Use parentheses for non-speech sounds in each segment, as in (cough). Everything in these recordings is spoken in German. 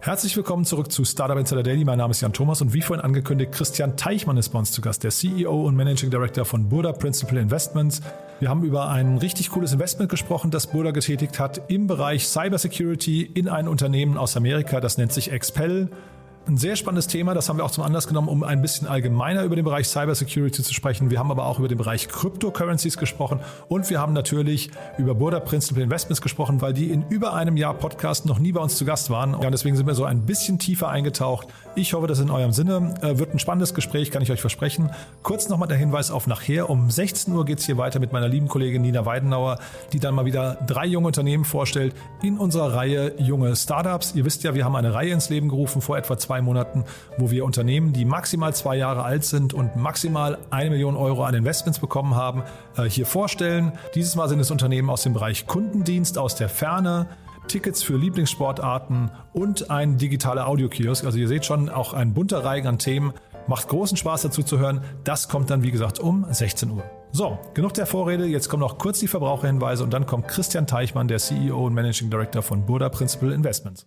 Herzlich willkommen zurück zu Startup Insider Daily. Mein Name ist Jan Thomas und wie vorhin angekündigt, Christian Teichmann ist bei uns zu Gast, der CEO und Managing Director von Burda Principal Investments. Wir haben über ein richtig cooles Investment gesprochen, das Burda getätigt hat im Bereich Cybersecurity in ein Unternehmen aus Amerika, das nennt sich Expel. Ein sehr spannendes Thema, das haben wir auch zum Anlass genommen, um ein bisschen allgemeiner über den Bereich Cybersecurity zu sprechen. Wir haben aber auch über den Bereich Cryptocurrencies gesprochen und wir haben natürlich über Burda Principal Investments gesprochen, weil die in über einem Jahr Podcast noch nie bei uns zu Gast waren. Ja, und deswegen sind wir so ein bisschen tiefer eingetaucht. Ich hoffe, das in eurem Sinne. Äh, wird ein spannendes Gespräch, kann ich euch versprechen. Kurz nochmal der Hinweis auf nachher. Um 16 Uhr geht es hier weiter mit meiner lieben Kollegin Nina Weidenauer, die dann mal wieder drei junge Unternehmen vorstellt in unserer Reihe Junge Startups. Ihr wisst ja, wir haben eine Reihe ins Leben gerufen vor etwa zwei Monaten, wo wir Unternehmen, die maximal zwei Jahre alt sind und maximal eine Million Euro an Investments bekommen haben, äh, hier vorstellen. Dieses Mal sind es Unternehmen aus dem Bereich Kundendienst aus der Ferne, Tickets für Lieblingssportarten und ein digitaler Audiokiosk. Also ihr seht schon, auch ein bunter Reigen an Themen. Macht großen Spaß dazu zu hören. Das kommt dann, wie gesagt, um 16 Uhr. So, genug der Vorrede. Jetzt kommen noch kurz die Verbraucherhinweise und dann kommt Christian Teichmann, der CEO und Managing Director von Burda Principal Investments.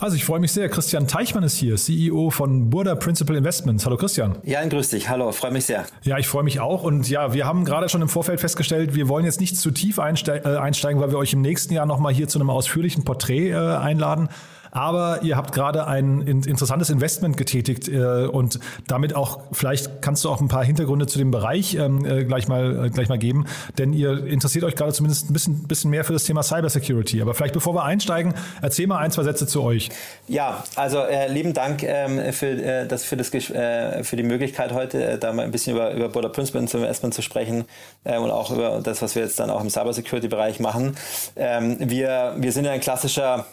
Also ich freue mich sehr. Christian Teichmann ist hier, CEO von Burda Principal Investments. Hallo Christian. Jan, grüß dich. Hallo, freue mich sehr. Ja, ich freue mich auch. Und ja, wir haben gerade schon im Vorfeld festgestellt, wir wollen jetzt nicht zu tief äh, einsteigen, weil wir euch im nächsten Jahr nochmal hier zu einem ausführlichen Porträt äh, einladen. Aber ihr habt gerade ein interessantes Investment getätigt äh, und damit auch, vielleicht kannst du auch ein paar Hintergründe zu dem Bereich ähm, äh, gleich, mal, äh, gleich mal geben, denn ihr interessiert euch gerade zumindest ein bisschen, bisschen mehr für das Thema Cybersecurity. Aber vielleicht bevor wir einsteigen, erzähl mal ein, zwei Sätze zu euch. Ja, also lieben Dank ähm, für, das, für, das, für die Möglichkeit heute, da mal ein bisschen über, über Border Principal Investment zu sprechen und auch über das, was wir jetzt dann auch im Cybersecurity-Bereich machen. Ähm, wir, wir sind ja ein klassischer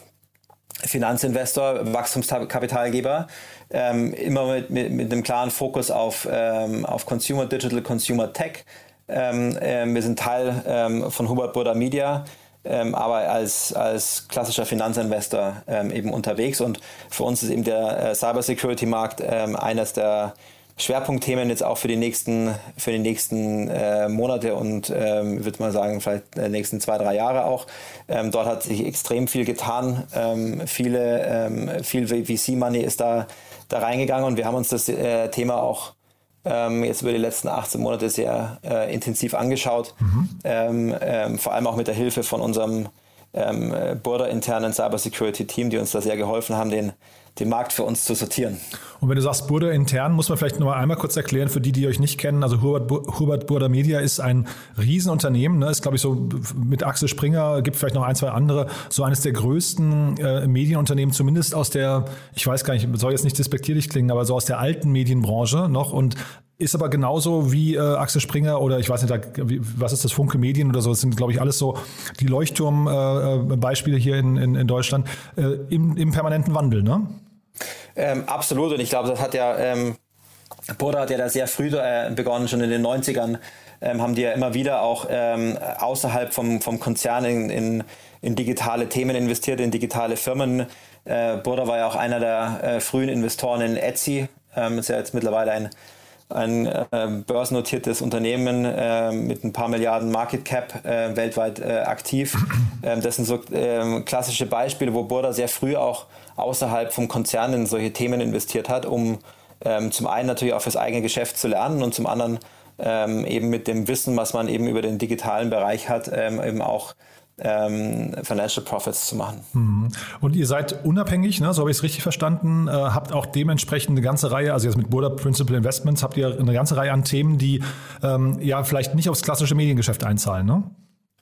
Finanzinvestor, Wachstumskapitalgeber, ähm, immer mit, mit, mit einem klaren Fokus auf, ähm, auf Consumer Digital, Consumer Tech. Ähm, äh, wir sind Teil ähm, von Hubert Burda Media, ähm, aber als, als klassischer Finanzinvestor ähm, eben unterwegs. Und für uns ist eben der äh, Cybersecurity-Markt eines der Schwerpunktthemen jetzt auch für die nächsten, für die nächsten äh, Monate und ähm, würde mal sagen, vielleicht die nächsten zwei, drei Jahre auch. Ähm, dort hat sich extrem viel getan. Ähm, viele, ähm, viel VC-Money ist da, da reingegangen und wir haben uns das äh, Thema auch ähm, jetzt über die letzten 18 Monate sehr äh, intensiv angeschaut. Mhm. Ähm, ähm, vor allem auch mit der Hilfe von unserem ähm, Border-internen Cybersecurity-Team, die uns da sehr geholfen haben, den den Markt für uns zu sortieren. Und wenn du sagst Burda intern, muss man vielleicht nur einmal kurz erklären für die, die euch nicht kennen. Also Hubert, Hubert Burda Media ist ein Riesenunternehmen, ne? ist glaube ich so mit Axel Springer, gibt vielleicht noch ein, zwei andere, so eines der größten äh, Medienunternehmen, zumindest aus der, ich weiß gar nicht, soll jetzt nicht despektierlich klingen, aber so aus der alten Medienbranche noch und ist aber genauso wie äh, Axel Springer oder ich weiß nicht, was ist das, Funke Medien oder so, das sind, glaube ich, alles so die Leuchtturm-Beispiele äh, hier in, in, in Deutschland äh, im, im permanenten Wandel, ne? Ähm, absolut und ich glaube, das hat ja, ähm, Boda hat ja da sehr früh äh, begonnen, schon in den 90ern ähm, haben die ja immer wieder auch ähm, außerhalb vom, vom Konzern in, in, in, digitale Themen investiert, in digitale Firmen. Äh, Boda war ja auch einer der äh, frühen Investoren in Etsy, ähm, ist ja jetzt mittlerweile ein ein äh, börsennotiertes Unternehmen äh, mit ein paar Milliarden Market Cap äh, weltweit äh, aktiv. (clears throat) Ähm, das sind so ähm, klassische Beispiele, wo Burda sehr früh auch außerhalb vom Konzern in solche Themen investiert hat, um ähm, zum einen natürlich auch fürs eigene Geschäft zu lernen und zum anderen ähm, eben mit dem Wissen, was man eben über den digitalen Bereich hat, ähm, eben auch ähm, Financial Profits zu machen. Mhm. Und ihr seid unabhängig, ne? so habe ich es richtig verstanden, äh, habt auch dementsprechend eine ganze Reihe, also jetzt mit Burda Principal Investments habt ihr eine ganze Reihe an Themen, die ähm, ja vielleicht nicht aufs klassische Mediengeschäft einzahlen, ne?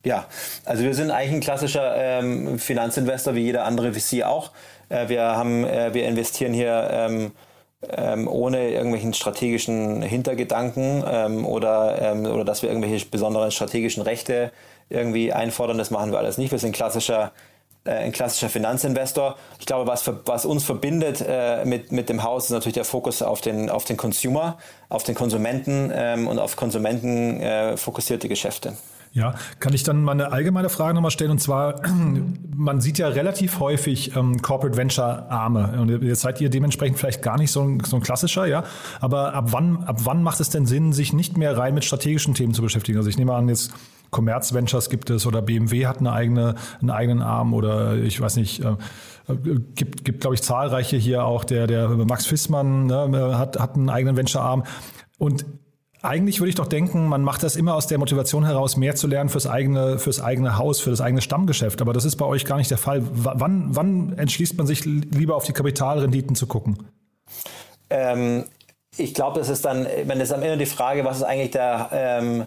Ja, also wir sind eigentlich ein klassischer ähm, Finanzinvestor wie jeder andere VC auch. Äh, wir haben, äh, wir investieren hier ähm, ähm, ohne irgendwelchen strategischen Hintergedanken ähm, oder, ähm, oder dass wir irgendwelche besonderen strategischen Rechte irgendwie einfordern. Das machen wir alles nicht. Wir sind klassischer äh, ein klassischer Finanzinvestor. Ich glaube, was, für, was uns verbindet äh, mit, mit dem Haus, ist natürlich der Fokus auf den, auf den Consumer, auf den Konsumenten ähm, und auf Konsumenten äh, fokussierte Geschäfte. Ja, kann ich dann mal eine allgemeine Frage nochmal stellen? Und zwar, (clears throat) man sieht ja relativ häufig ähm, Corporate Venture Arme. Und jetzt seid ihr dementsprechend vielleicht gar nicht so ein, so ein klassischer, ja. Aber ab wann, ab wann macht es denn Sinn, sich nicht mehr rein mit strategischen Themen zu beschäftigen? Also ich nehme an, jetzt Commerz Ventures gibt es oder BMW hat eine eigene, einen eigenen Arm oder ich weiß nicht, äh, gibt, gibt glaube ich, zahlreiche hier auch. Der, der Max Fissmann ne, hat, hat einen eigenen Venture-Arm. Und eigentlich würde ich doch denken, man macht das immer aus der Motivation heraus, mehr zu lernen fürs eigene, fürs eigene Haus, für das eigene Stammgeschäft. Aber das ist bei euch gar nicht der Fall. W wann, wann entschließt man sich lieber auf die Kapitalrenditen zu gucken? Ähm, ich glaube, das ist dann, wenn es am Ende die Frage, was ist eigentlich der, ähm,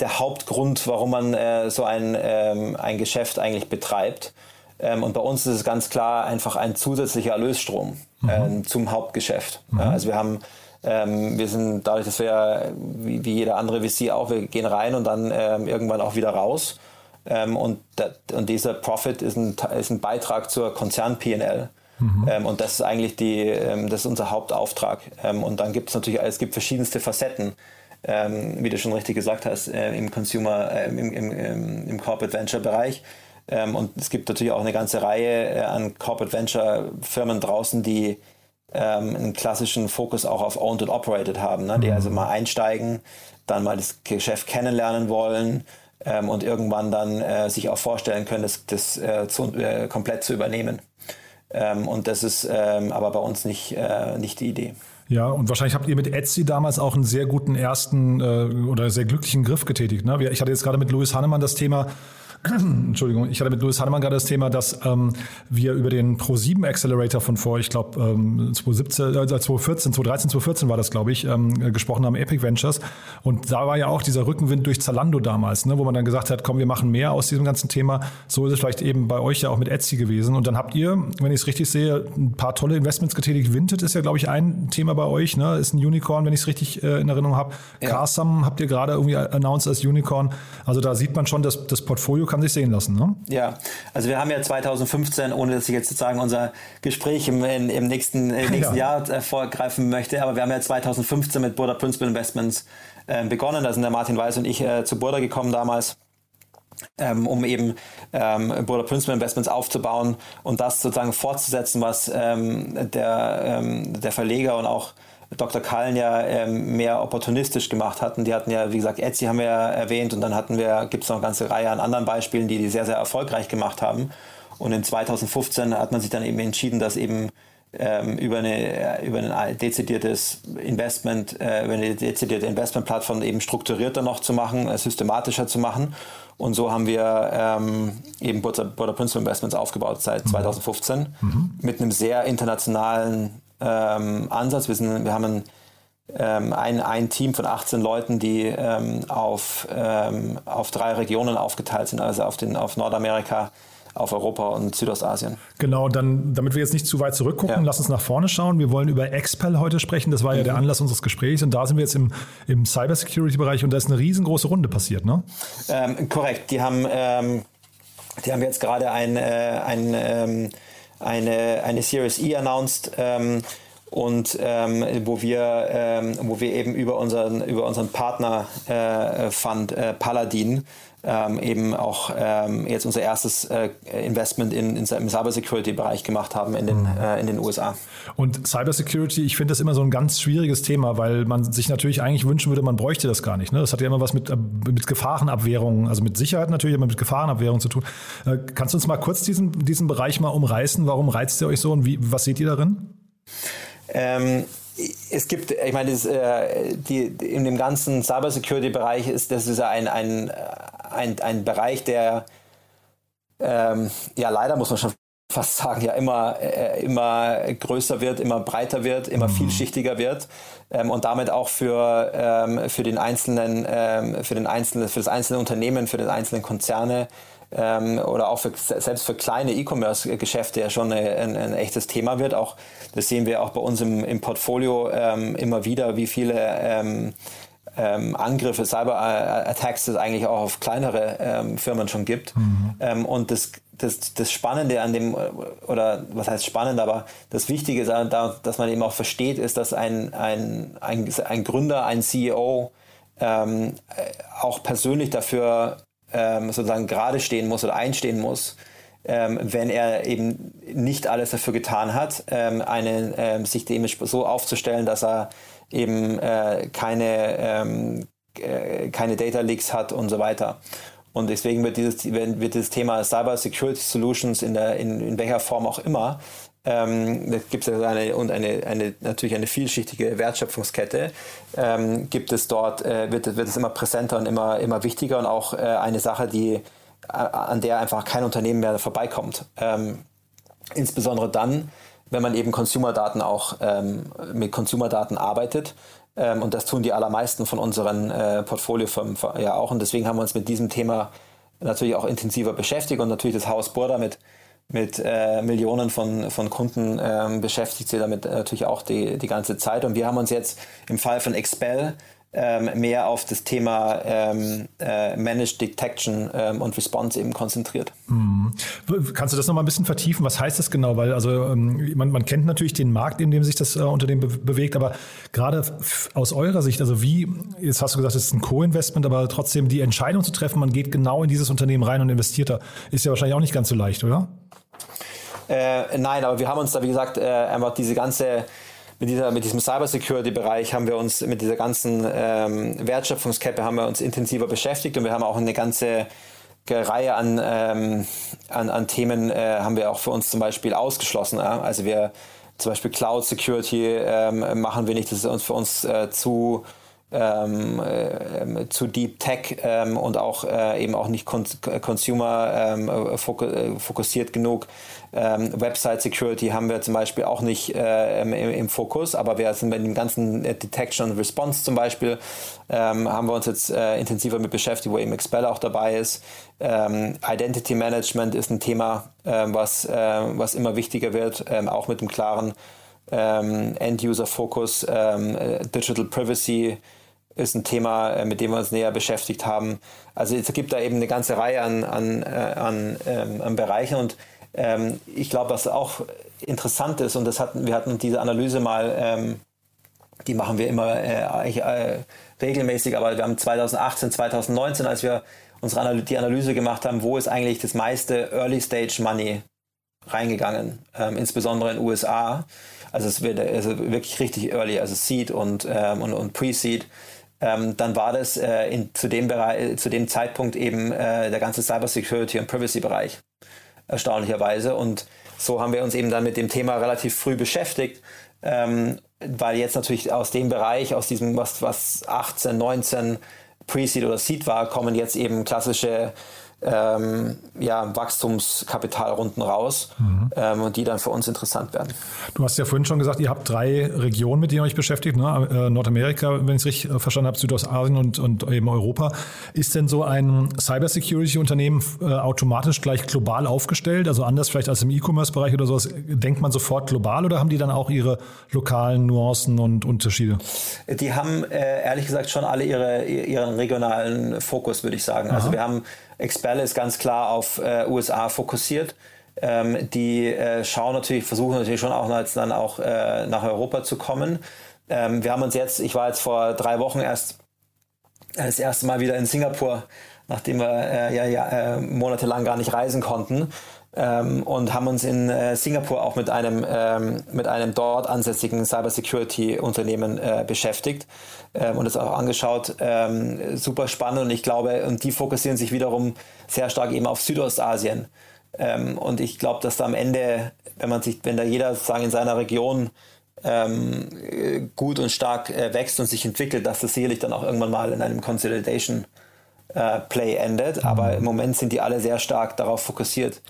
der Hauptgrund, warum man äh, so ein, ähm, ein Geschäft eigentlich betreibt. Ähm, und bei uns ist es ganz klar einfach ein zusätzlicher Erlösstrom mhm. äh, zum Hauptgeschäft. Mhm. Ja, also wir haben ähm, wir sind dadurch, dass wir wie, wie jeder andere VC auch, wir gehen rein und dann ähm, irgendwann auch wieder raus. Ähm, und, da, und dieser Profit ist ein, ist ein Beitrag zur Konzern-PNL. Mhm. Ähm, und das ist eigentlich die, ähm, das ist unser Hauptauftrag. Ähm, und dann gibt es natürlich, es gibt verschiedenste Facetten, wie du schon richtig gesagt hast, äh, im Consumer, äh, im, im, im Corporate Venture Bereich. und es gibt natürlich auch eine ganze Reihe äh, an Corporate Venture Firmen draußen, die ähm, einen klassischen Fokus auch auf Owned and Operated haben, ne? die mhm. also mal einsteigen, dann mal das Geschäft kennenlernen wollen ähm, und irgendwann dann äh, sich auch vorstellen können, das, das äh, zu, äh, komplett zu übernehmen. Ähm, und das ist ähm, aber bei uns nicht, äh, nicht die Idee. Ja, und wahrscheinlich habt ihr mit Etsy damals auch einen sehr guten ersten äh, oder sehr glücklichen Griff getätigt. Ne? Ich hatte jetzt gerade mit Louis Hannemann das Thema, (clears throat) Entschuldigung, ich hatte mit Louis Hannemann gerade das Thema, dass ähm, wir über den Pro7 Accelerator von vor, ich glaube, ähm, 2017, äh, 2014, 2013, 2014 war das, glaube ich, ähm, gesprochen haben, Epic Ventures. Und da war ja auch dieser Rückenwind durch Zalando damals, ne, wo man dann gesagt hat, komm, wir machen mehr aus diesem ganzen Thema. So ist es vielleicht eben bei euch ja auch mit Etsy gewesen. Und dann habt ihr, wenn ich es richtig sehe, ein paar tolle Investments getätigt. Vinted ist ja, glaube ich, ein Thema bei euch, ne? Ist ein Unicorn, wenn ich es richtig äh, in Erinnerung habe. Ja. Carsum habt ihr gerade irgendwie announced als Unicorn. Also da sieht man schon, dass das Portfolio kann sich sehen lassen. Ne? Ja, also wir haben ja 2015, ohne dass ich jetzt sozusagen unser Gespräch im, in, im nächsten, äh, (laughs) nächsten ja. Jahr äh, vorgreifen möchte, aber wir haben ja 2015 mit Burda Principal Investments äh, begonnen. Da sind der Martin Weiß und ich äh, zu Burda gekommen damals. Ähm, um eben ähm, Burda Principal Investments aufzubauen und das sozusagen fortzusetzen, was ähm, der, ähm, der Verleger und auch Dr. Kallen ja ähm, mehr opportunistisch gemacht hatten. Die hatten ja, wie gesagt, Etsy haben wir ja erwähnt und dann hatten wir, gibt es noch eine ganze Reihe an anderen Beispielen, die die sehr, sehr erfolgreich gemacht haben. Und in 2015 hat man sich dann eben entschieden, dass eben ähm, über, eine, über ein dezidiertes Investment, äh, über eine dezidierte Investmentplattform eben strukturierter noch zu machen, äh, systematischer zu machen. Und so haben wir ähm, eben Border, Principal Investments aufgebaut seit 2015 mhm. mit einem sehr internationalen ähm, Ansatz. Wir, sind, wir haben ein, ähm, ein, ein Team von 18 Leuten, die ähm, auf, ähm, auf drei Regionen aufgeteilt sind, also auf, den, auf Nordamerika, auf Europa und Südostasien. Genau, dann, damit wir jetzt nicht zu weit zurückgucken, ja. lass uns nach vorne schauen. Wir wollen über Expel heute sprechen. Das war mhm. ja der mhm. Anlass unseres Gesprächs und da sind wir jetzt im, im Cybersecurity-Bereich und da ist eine riesengroße Runde passiert, ne? Ähm, korrekt. Die haben, ähm, die haben jetzt gerade ein, äh, ein ähm, eine, eine Series E announced. Ähm, und ähm, wo wir ähm, wo wir eben über unseren über unseren Partner äh, Fund äh, Paladin ähm, eben auch ähm, jetzt unser erstes äh, Investment in, in, im Cybersecurity-Bereich gemacht haben in den, mhm. äh, in den USA. Und Cybersecurity, ich finde das immer so ein ganz schwieriges Thema, weil man sich natürlich eigentlich wünschen würde, man bräuchte das gar nicht. Ne? Das hat ja immer was mit, äh, mit Gefahrenabwehrung, also mit Sicherheit natürlich, aber mit Gefahrenabwehrung zu tun. Äh, kannst du uns mal kurz diesen, diesen Bereich mal umreißen? Warum reizt ihr euch so und wie, was seht ihr darin? Ähm, es gibt, ich meine, das, äh, die, in dem ganzen Cybersecurity-Bereich ist das ist ein, ein, ein, ein Bereich, der ähm, ja leider muss man schon fast sagen, ja immer, äh, immer größer wird, immer breiter wird, immer mhm. vielschichtiger wird ähm, und damit auch für, ähm, für den einzelnen, ähm, für den einzelnen, für das einzelne Unternehmen, für den einzelnen Konzerne ähm, oder auch für, selbst für kleine E-Commerce-Geschäfte ja schon ein, ein, echtes Thema wird. Auch das sehen wir auch bei uns im, im Portfolio ähm, immer wieder, wie viele ähm, Angriffe, Cyber-Attacks es eigentlich auch auf kleinere ähm, Firmen schon gibt. Mhm. Ähm, und das, das, das Spannende an dem, oder was heißt spannend, aber das Wichtige ist, dass man eben auch versteht, ist, dass ein, ein, ein, ein Gründer, ein CEO ähm, auch persönlich dafür ähm, sozusagen gerade stehen muss oder einstehen muss, ähm, wenn er eben nicht alles dafür getan hat, ähm, eine, ähm, sich dem so aufzustellen, dass er eben äh, keine, ähm, äh, keine Data Leaks hat und so weiter. Und deswegen wird dieses, wird dieses Thema Cyber Security Solutions in, der, in, in welcher Form auch immer ähm, da gibt es eine, und eine, eine, natürlich eine vielschichtige Wertschöpfungskette, ähm, gibt es dort, äh, wird, wird es immer präsenter und immer, immer wichtiger und auch äh, eine Sache, die, äh, an der einfach kein Unternehmen mehr vorbeikommt. Ähm, insbesondere dann, wenn man eben Consumer-Daten auch ähm, mit Consumer-Daten arbeitet. Ähm, und das tun die allermeisten von unseren äh, Portfoliofirmen ja auch. Und deswegen haben wir uns mit diesem Thema natürlich auch intensiver beschäftigt und natürlich das Haus Burda mit mit äh, Millionen von, von Kunden ähm, beschäftigt sie damit natürlich auch die, die ganze Zeit. Und wir haben uns jetzt im Fall von Expel mehr auf das Thema ähm, äh, Managed Detection ähm, und Response eben konzentriert. Mhm. Kannst du das nochmal ein bisschen vertiefen? Was heißt das genau? Weil also ähm, man, man kennt natürlich den Markt, in dem sich das äh, Unternehmen be bewegt, aber gerade aus eurer Sicht, also wie, jetzt hast du gesagt, es ist ein Co-Investment, aber trotzdem die Entscheidung zu treffen, man geht genau in dieses Unternehmen rein und investiert da, ist ja wahrscheinlich auch nicht ganz so leicht, oder? Äh, nein, aber wir haben uns da, wie gesagt, äh, einfach diese ganze, mit, dieser, mit diesem Cybersecurity-Bereich haben wir uns, mit dieser ganzen ähm, Wertschöpfungskette haben wir uns intensiver beschäftigt und wir haben auch eine ganze Reihe an, ähm, an, an Themen äh, haben wir auch für uns zum Beispiel ausgeschlossen. Ja? Also wir zum Beispiel Cloud Security ähm, machen wir nicht, das ist uns für uns äh, zu ähm, äh, zu Deep Tech ähm, und auch äh, eben auch nicht Consumer ähm, fokussiert genug. Ähm, Website Security haben wir zum Beispiel auch nicht äh, im, im, Fokus, aber wir sind mit dem ganzen Detection und Response zum Beispiel, ähm, haben wir uns jetzt äh, intensiver mit beschäftigt, wo eben Expel auch dabei ist. Ähm, Identity Management ist ein Thema, äh, was, äh, was immer wichtiger wird, auch mit dem klaren End-User-Fokus. Digital Privacy ist ein Thema, äh, mit dem wir uns näher beschäftigt haben. Also es gibt da eben eine ganze Reihe an, an, äh, an, an Bereichen und ähm, ich glaube, was auch interessant ist, und das hatten, wir hatten diese Analyse mal, ähm, die machen wir immer äh, äh, regelmäßig, aber wir haben 2018, 2019, als wir unsere Analy die Analyse gemacht haben, wo ist eigentlich das meiste Early Stage Money reingegangen, ähm, insbesondere in den USA. Also es wird also wirklich richtig early, also Seed und, ähm, und, und Pre-Seed. Ähm, dann war das äh, in, zu, dem Bereich, zu dem Zeitpunkt eben äh, der ganze Cybersecurity und Privacy-Bereich erstaunlicherweise. Und so haben wir uns eben dann mit dem Thema relativ früh beschäftigt, ähm, weil jetzt natürlich aus dem Bereich, aus diesem, was, was 18, 19 Pre-Seed oder Seed war, kommen jetzt eben klassische ähm, ja, Wachstumskapitalrunden raus mhm. ähm, und die dann für uns interessant werden. Du hast ja vorhin schon gesagt, ihr habt drei Regionen, mit denen ihr euch beschäftigt, ne? Äh, Nordamerika, wenn ich es richtig äh, verstanden habe, Südostasien und, und eben Europa. Ist denn so ein Cybersecurity-Unternehmen äh, automatisch gleich global aufgestellt, also anders vielleicht als im E-Commerce-Bereich oder sowas? Denkt man sofort global oder haben die dann auch ihre lokalen Nuancen und Unterschiede? Die haben äh, ehrlich gesagt schon alle ihre, ihren regionalen Fokus, würde ich sagen. Also Aha. Also wir haben Expelle ist ganz klar auf äh, USA fokussiert. Ähm, die äh, schauen natürlich, versuchen natürlich schon auch dann auch äh, nach Europa zu kommen. Ähm, wir haben uns jetzt, ich war jetzt vor drei Wochen erst das erste Mal wieder in Singapur nachdem wir äh, ja, ja äh, monatelang gar nicht reisen konnten. Ähm, und haben uns in äh, Singapur auch mit einem, ähm, mit einem dort ansässigen Cybersecurity-Unternehmen äh, beschäftigt ähm, und das auch angeschaut. Ähm, super spannend und ich glaube, und die fokussieren sich wiederum sehr stark eben auf Südostasien. Ähm, und ich glaube, dass da am Ende, wenn man sich, wenn da jeder sozusagen in seiner Region ähm, gut und stark äh, wächst und sich entwickelt, dass das sicherlich dann auch irgendwann mal in einem Consolidation äh, Play endet. Aber im Moment sind die alle sehr stark darauf fokussiert,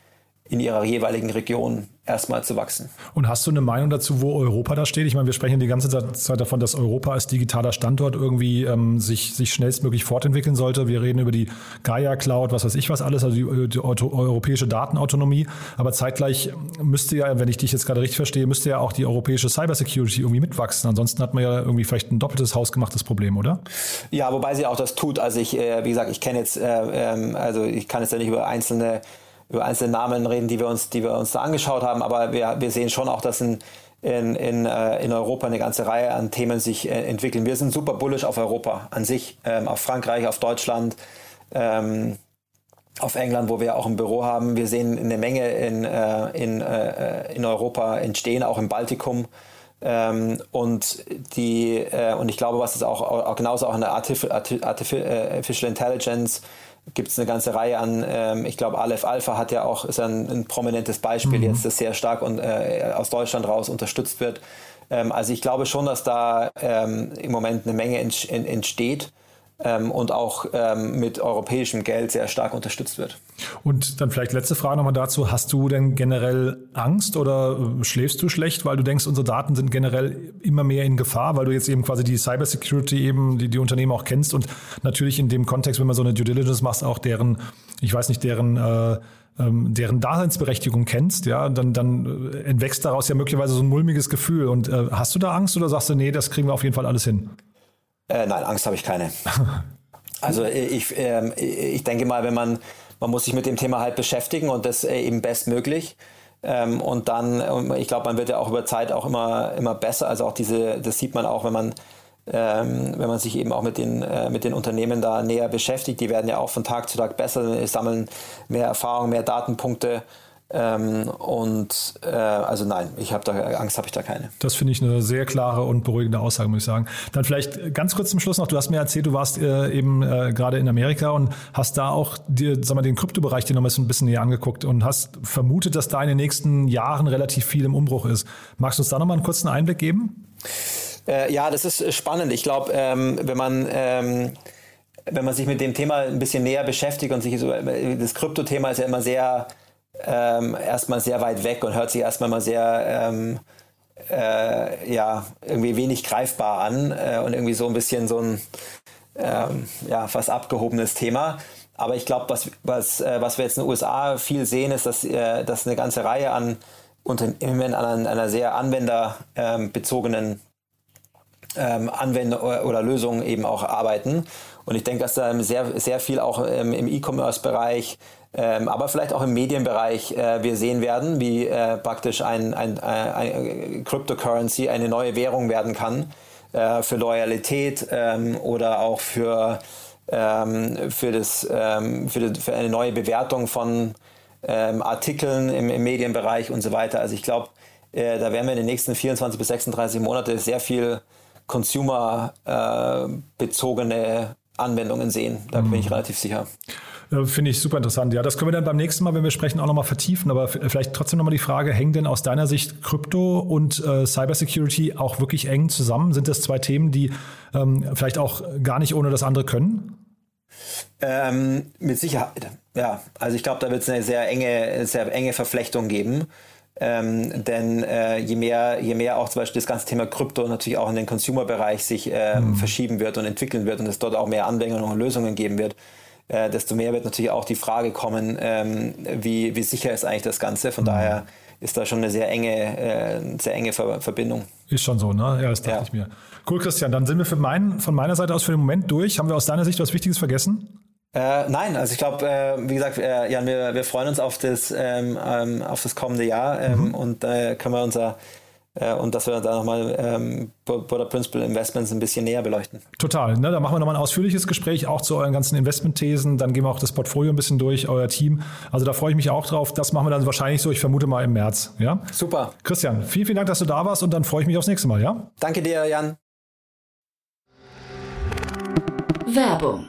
in ihrer jeweiligen Region erstmal zu wachsen. Und hast du eine Meinung dazu, wo Europa da steht? Ich meine, wir sprechen die ganze Zeit davon, dass Europa als digitaler Standort irgendwie ähm, sich, sich schnellstmöglich fortentwickeln sollte. Wir reden über die Gaia Cloud, was weiß ich was alles, also die, die europäische Datenautonomie. Aber zeitgleich müsste ja, wenn ich dich jetzt gerade richtig verstehe, müsste ja auch die europäische Cybersecurity irgendwie mitwachsen. Ansonsten hat man ja irgendwie vielleicht ein doppeltes hausgemachtes Problem, oder? Ja, wobei sie auch das tut. Also ich, äh, wie gesagt, ich kenne jetzt, äh, ähm, also ich kann jetzt ja nicht über einzelne über einzelne Namen reden, die wir uns, die wir uns da angeschaut haben, aber wir, wir sehen schon auch, dass in, in, in, äh, in Europa eine ganze Reihe an Themen sich äh, entwickeln. Wir sind super bullish auf Europa an sich, ähm, auf Frankreich, auf Deutschland, ähm, auf England, wo wir auch ein Büro haben. Wir sehen eine Menge in, äh, in, äh, in Europa entstehen, auch im Baltikum. Ähm, und die äh, und ich glaube, was ist auch, auch genauso auch in der Artificial, Artificial Intelligence gibt es eine ganze Reihe an, ähm, ich glaube, Aleph Alpha hat ja auch, ist ein, ein prominentes Beispiel mhm. jetzt, das sehr stark und, äh, aus Deutschland raus unterstützt wird. Ähm, also ich glaube schon, dass da ähm, im Moment eine Menge entsteht ähm, und auch ähm, mit europäischem Geld sehr stark unterstützt wird. Und dann vielleicht letzte Frage nochmal dazu. Hast du denn generell Angst oder äh, schläfst du schlecht, weil du denkst, unsere Daten sind generell immer mehr in Gefahr, weil du jetzt eben quasi die Cybersecurity eben, die, die Unternehmen auch kennst und natürlich in dem Kontext, wenn man so eine Due Diligence macht, auch deren, ich weiß nicht, deren äh, ähm, deren Daseinsberechtigung kennst, ja, dann, dann äh, entwächst daraus ja möglicherweise so ein mulmiges Gefühl. Und äh, hast du da Angst oder sagst du, nee, das kriegen wir auf jeden Fall alles hin? Äh, nein, Angst habe ich keine. (laughs) Also ich, äh, ich denke mal, wenn man, man muss sich mit dem Thema halt beschäftigen und das äh, eben bestmöglich. Ähm, und dann, ähm, ich glaube, man wird ja auch über Zeit auch immer, immer besser. Also auch diese, das sieht man auch, wenn man, ähm, wenn man sich eben auch mit den, äh, mit den Unternehmen da näher beschäftigt. Die werden ja auch von Tag zu Tag besser, sammeln mehr Erfahrung, mehr Datenpunkte. Ähm, und äh, also nein, ich habe da Angst, habe ich da keine. Das finde ich eine sehr klare und beruhigende Aussage, muss ich sagen. Dann vielleicht ganz kurz zum Schluss noch: Du hast mir erzählt, du warst äh, eben äh, gerade in Amerika und hast da auch dir, sag mal, den Kryptobereich dir noch ein bisschen näher angeguckt und hast vermutet, dass da in den nächsten Jahren relativ viel im Umbruch ist. Magst du uns da noch mal einen kurzen Einblick geben? Äh, ja, das ist spannend. Ich glaube, ähm, wenn man ähm, wenn man sich mit dem Thema ein bisschen näher beschäftigt und sich so, das Kryptothema ist ja immer sehr ähm, erstmal sehr weit weg und hört sich erstmal mal sehr ähm, äh, ja, irgendwie wenig greifbar an äh, und irgendwie so ein bisschen so ein ähm, ja, fast abgehobenes Thema. Aber ich glaube, was, was, äh, was wir jetzt in den USA viel sehen, ist, dass, äh, dass eine ganze Reihe an Unternehmen an einer sehr anwenderbezogenen ähm, Anwender oder Lösungen eben auch arbeiten. Und ich denke, dass da sehr, sehr viel auch ähm, im E-Commerce-Bereich ähm, aber vielleicht auch im Medienbereich äh, wir sehen werden, wie äh, praktisch ein, ein, ein, ein, Cryptocurrency eine neue Währung werden kann äh, für Loyalität ähm, oder auch für, ähm, für, das, ähm, für, die, für, eine neue Bewertung von Artikeln im, im, Medienbereich und so weiter. Also ich glaube, äh, da werden wir in den nächsten 24 bis 36 Monate sehr viel consumer-bezogene äh, Anwendungen sehen. Da bin ich mhm. relativ sicher. Äh, finde ich super interessant. Ja, das können wir dann beim nächsten Mal, wenn wir sprechen, auch nochmal vertiefen. Aber vielleicht trotzdem nochmal die Frage, hängen denn aus deiner Sicht Krypto und äh, Cybersecurity auch wirklich eng zusammen? Sind das zwei Themen, die ähm, vielleicht auch gar nicht ohne das andere können? Ähm, mit Sicherheit. Ja, also ich glaube, da wird es eine sehr enge, sehr enge Verflechtung geben. Ähm, denn äh, je mehr, je mehr auch zum Beispiel das ganze Thema Krypto natürlich auch in den Consumer-Bereich sich ähm, mhm. verschieben wird und entwickeln wird und es dort auch mehr Anwendungen und Lösungen geben wird, äh, desto mehr wird natürlich auch die Frage kommen, ähm, wie, wie sicher ist eigentlich das Ganze. Von mhm. daher ist da schon eine sehr enge, äh, sehr enge Ver Verbindung. Ist schon so, ne? Ja, das dachte ja. ich mir. Cool, Christian. Dann sind wir für mein, von meiner Seite aus für den Moment durch. Haben wir aus deiner Sicht was Wichtiges vergessen? Äh, nein, also ich glaube, äh, wie gesagt, äh, Jan, wir, wir freuen uns auf das, ähm, ähm, auf das kommende Jahr ähm, mhm. und da können wir unser äh, und dass wir da nochmal ähm, Border Principal Investments ein bisschen näher beleuchten. Total. Ne? Da machen wir nochmal ein ausführliches Gespräch auch zu euren ganzen Investmentthesen. Dann gehen wir auch das Portfolio ein bisschen durch, euer Team. Also da freue ich mich auch drauf. Das machen wir dann wahrscheinlich so, ich vermute mal im März. Ja? Super. Christian, vielen, vielen Dank, dass du da warst und dann freue ich mich aufs nächste Mal. Ja? Danke dir, Jan. Werbung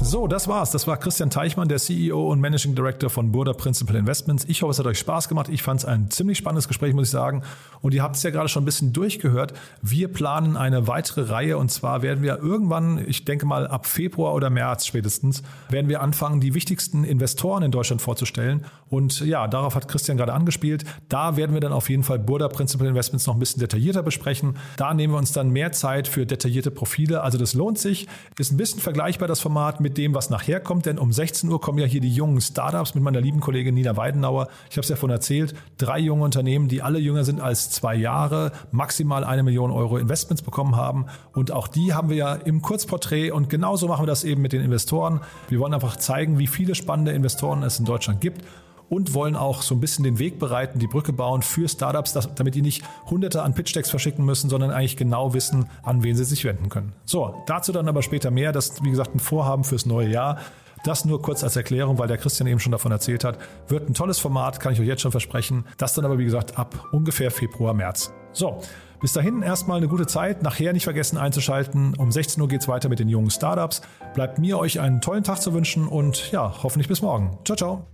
So, das war's. Das war Christian Teichmann, der CEO und Managing Director von Burda Principal Investments. Ich hoffe, es hat euch Spaß gemacht. Ich fand es ein ziemlich spannendes Gespräch, muss ich sagen. Und ihr habt es ja gerade schon ein bisschen durchgehört. Wir planen eine weitere Reihe und zwar werden wir irgendwann, ich denke mal ab Februar oder März spätestens, werden wir anfangen, die wichtigsten Investoren in Deutschland vorzustellen. Und ja, darauf hat Christian gerade angespielt. Da werden wir dann auf jeden Fall Burda Principal Investments noch ein bisschen detaillierter besprechen. Da nehmen wir uns dann mehr Zeit für detaillierte Profile. Also das lohnt sich. Ist ein bisschen vergleichbar das Format mit dem, was nachher kommt, denn um 16 Uhr kommen ja hier die jungen Startups mit meiner lieben Kollegin Nina Weidenauer. Ich habe es ja vorhin erzählt, drei junge Unternehmen, die alle jünger sind als zwei Jahre, maximal eine Million Euro Investments bekommen haben. Und auch die haben wir ja im Kurzporträt und genauso machen wir das eben mit den Investoren. Wir wollen einfach zeigen, wie viele spannende Investoren es in Deutschland gibt und wollen auch so ein bisschen den Weg bereiten, die Brücke bauen für Startups, damit die nicht hunderte an Pitch-Decks verschicken müssen, sondern eigentlich genau wissen, an wen sie sich wenden können. So, dazu dann aber später mehr. Das ist, wie gesagt, ein Vorhaben fürs neue Jahr. Das nur kurz als Erklärung, weil der Christian eben schon davon erzählt hat. Wird ein tolles Format, kann ich euch jetzt schon versprechen. Das dann aber, wie gesagt, ab ungefähr Februar, März. So, bis dahin erstmal eine gute Zeit. Nachher nicht vergessen einzuschalten. Um 16 Uhr geht es weiter mit den jungen Startups. Bleibt mir euch einen tollen Tag zu wünschen und ja, hoffentlich bis morgen. Ciao, ciao.